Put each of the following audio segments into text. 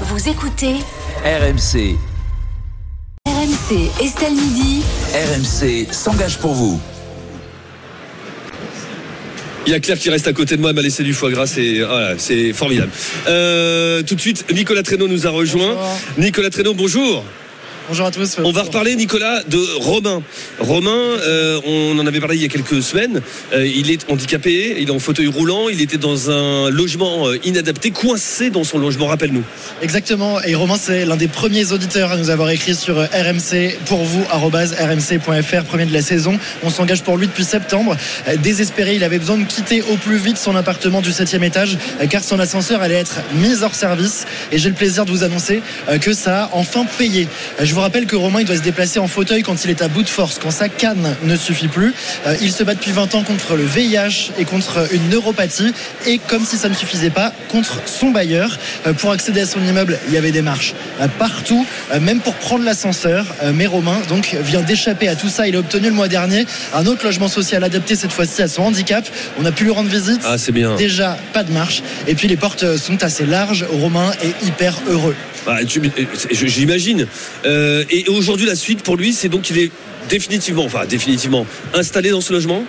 Vous écoutez RMC. RMC Estelle Midi. RMC s'engage pour vous. Il y a Claire qui reste à côté de moi, elle m'a laissé du foie gras, c'est voilà, c'est formidable. Euh, tout de suite, Nicolas Traîneau nous a rejoint. Nicolas Traîneau, bonjour. Bonjour à tous. On va reparler, Nicolas, de Romain. Romain, euh, on en avait parlé il y a quelques semaines. Euh, il est handicapé, il est en fauteuil roulant, il était dans un logement euh, inadapté, coincé dans son logement. Rappelle-nous. Exactement. Et Romain, c'est l'un des premiers auditeurs à nous avoir écrit sur RMC pour vous, rmc.fr, premier de la saison. On s'engage pour lui depuis septembre. Désespéré, il avait besoin de quitter au plus vite son appartement du 7 étage car son ascenseur allait être mis hors service. Et j'ai le plaisir de vous annoncer que ça a enfin payé. Je vous rappelle que Romain il doit se déplacer en fauteuil quand il est à bout de force, quand sa canne ne suffit plus. Euh, il se bat depuis 20 ans contre le VIH et contre une neuropathie et comme si ça ne suffisait pas, contre son bailleur. Euh, pour accéder à son immeuble, il y avait des marches euh, partout, même pour prendre l'ascenseur. mais Romain donc vient d'échapper à tout ça. Il a obtenu le mois dernier un autre logement social adapté cette fois-ci à son handicap. On a pu lui rendre visite. Ah, c'est bien. Déjà pas de marche et puis les portes sont assez larges. Romain est hyper heureux. Bah, J'imagine. Euh, et aujourd'hui, la suite pour lui, c'est donc qu'il est définitivement, enfin définitivement, installé dans ce logement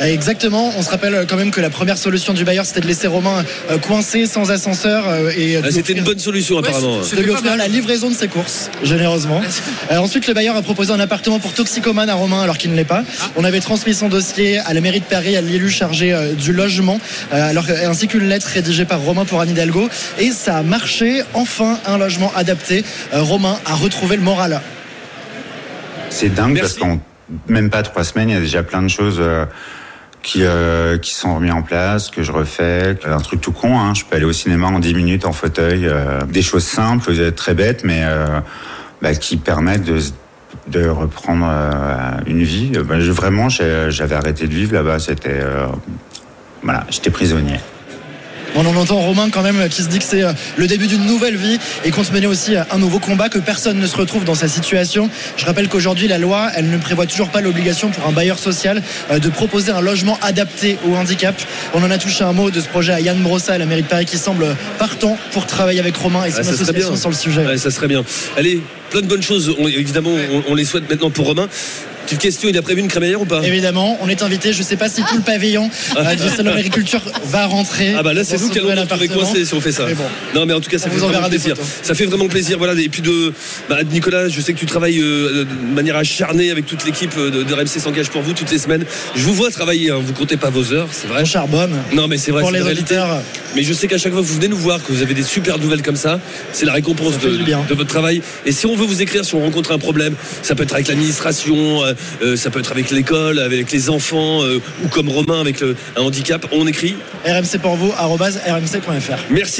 Exactement. On se rappelle quand même que la première solution du bailleur, c'était de laisser Romain euh, coincé sans ascenseur. Euh, et ah, c'était une bonne solution apparemment. de lui offrir la livraison de ses courses, généreusement. Euh, ensuite, le bailleur a proposé un appartement pour toxicomane à Romain alors qu'il ne l'est pas. Ah. On avait transmis son dossier à la mairie de Paris, à l'élu chargé du logement, alors, ainsi qu'une lettre rédigée par Romain pour Anne Hidalgo. Et ça a marché. Enfin, un logement adapté. Romain a retrouvé le moral. C'est dingue parce qu'en même pas trois semaines, il y a déjà plein de choses qui, euh, qui sont remis en place, que je refais. Un truc tout con, hein. je peux aller au cinéma en 10 minutes en fauteuil. Euh, des choses simples, très bêtes, mais euh, bah, qui permettent de, de reprendre euh, une vie. Bah, je, vraiment, j'avais arrêté de vivre là-bas. C'était voilà, j'étais prisonnier. On en entend Romain quand même qui se dit que c'est euh, le début d'une nouvelle vie et compte mener aussi euh, un nouveau combat, que personne ne se retrouve dans sa situation. Je rappelle qu'aujourd'hui, la loi, elle ne prévoit toujours pas l'obligation pour un bailleur social euh, de proposer un logement adapté au handicap. On en a touché un mot de ce projet à Yann Brossa, à la mairie de Paris, qui semble partant pour travailler avec Romain et son ah, association sur le sujet. ça serait bien. Allez, plein de bonnes choses. évidemment, on, les souhaite maintenant pour Romain. Petite question, il a prévu une crémaillère ou pas Évidemment, on est invité. Je ne sais pas si tout le pavillon euh, du salon agriculture va rentrer. Ah bah là, c'est nous qui allons nous coincés si on fait ça. Non, mais en tout cas, ça fait vraiment plaisir. Ça fait vraiment plaisir. Voilà. Et puis de bah, Nicolas, je sais que tu travailles euh, de manière acharnée avec toute l'équipe euh, de, de RMC s'engage pour vous toutes les semaines. Je vous vois travailler. Hein. Vous comptez pas vos heures, c'est vrai. On charbonne. Non, mais c'est vrai. Pour les auditeurs. Mais je sais qu'à chaque fois que vous venez nous voir, que vous avez des super nouvelles comme ça, c'est la récompense de, de, votre travail. Et si on veut vous écrire, si on rencontre un problème, ça peut être avec l'administration, ça peut être avec l'école, avec les enfants euh, ou comme Romain avec un handicap, on écrit rmc pour vous, rmc.fr. Merci.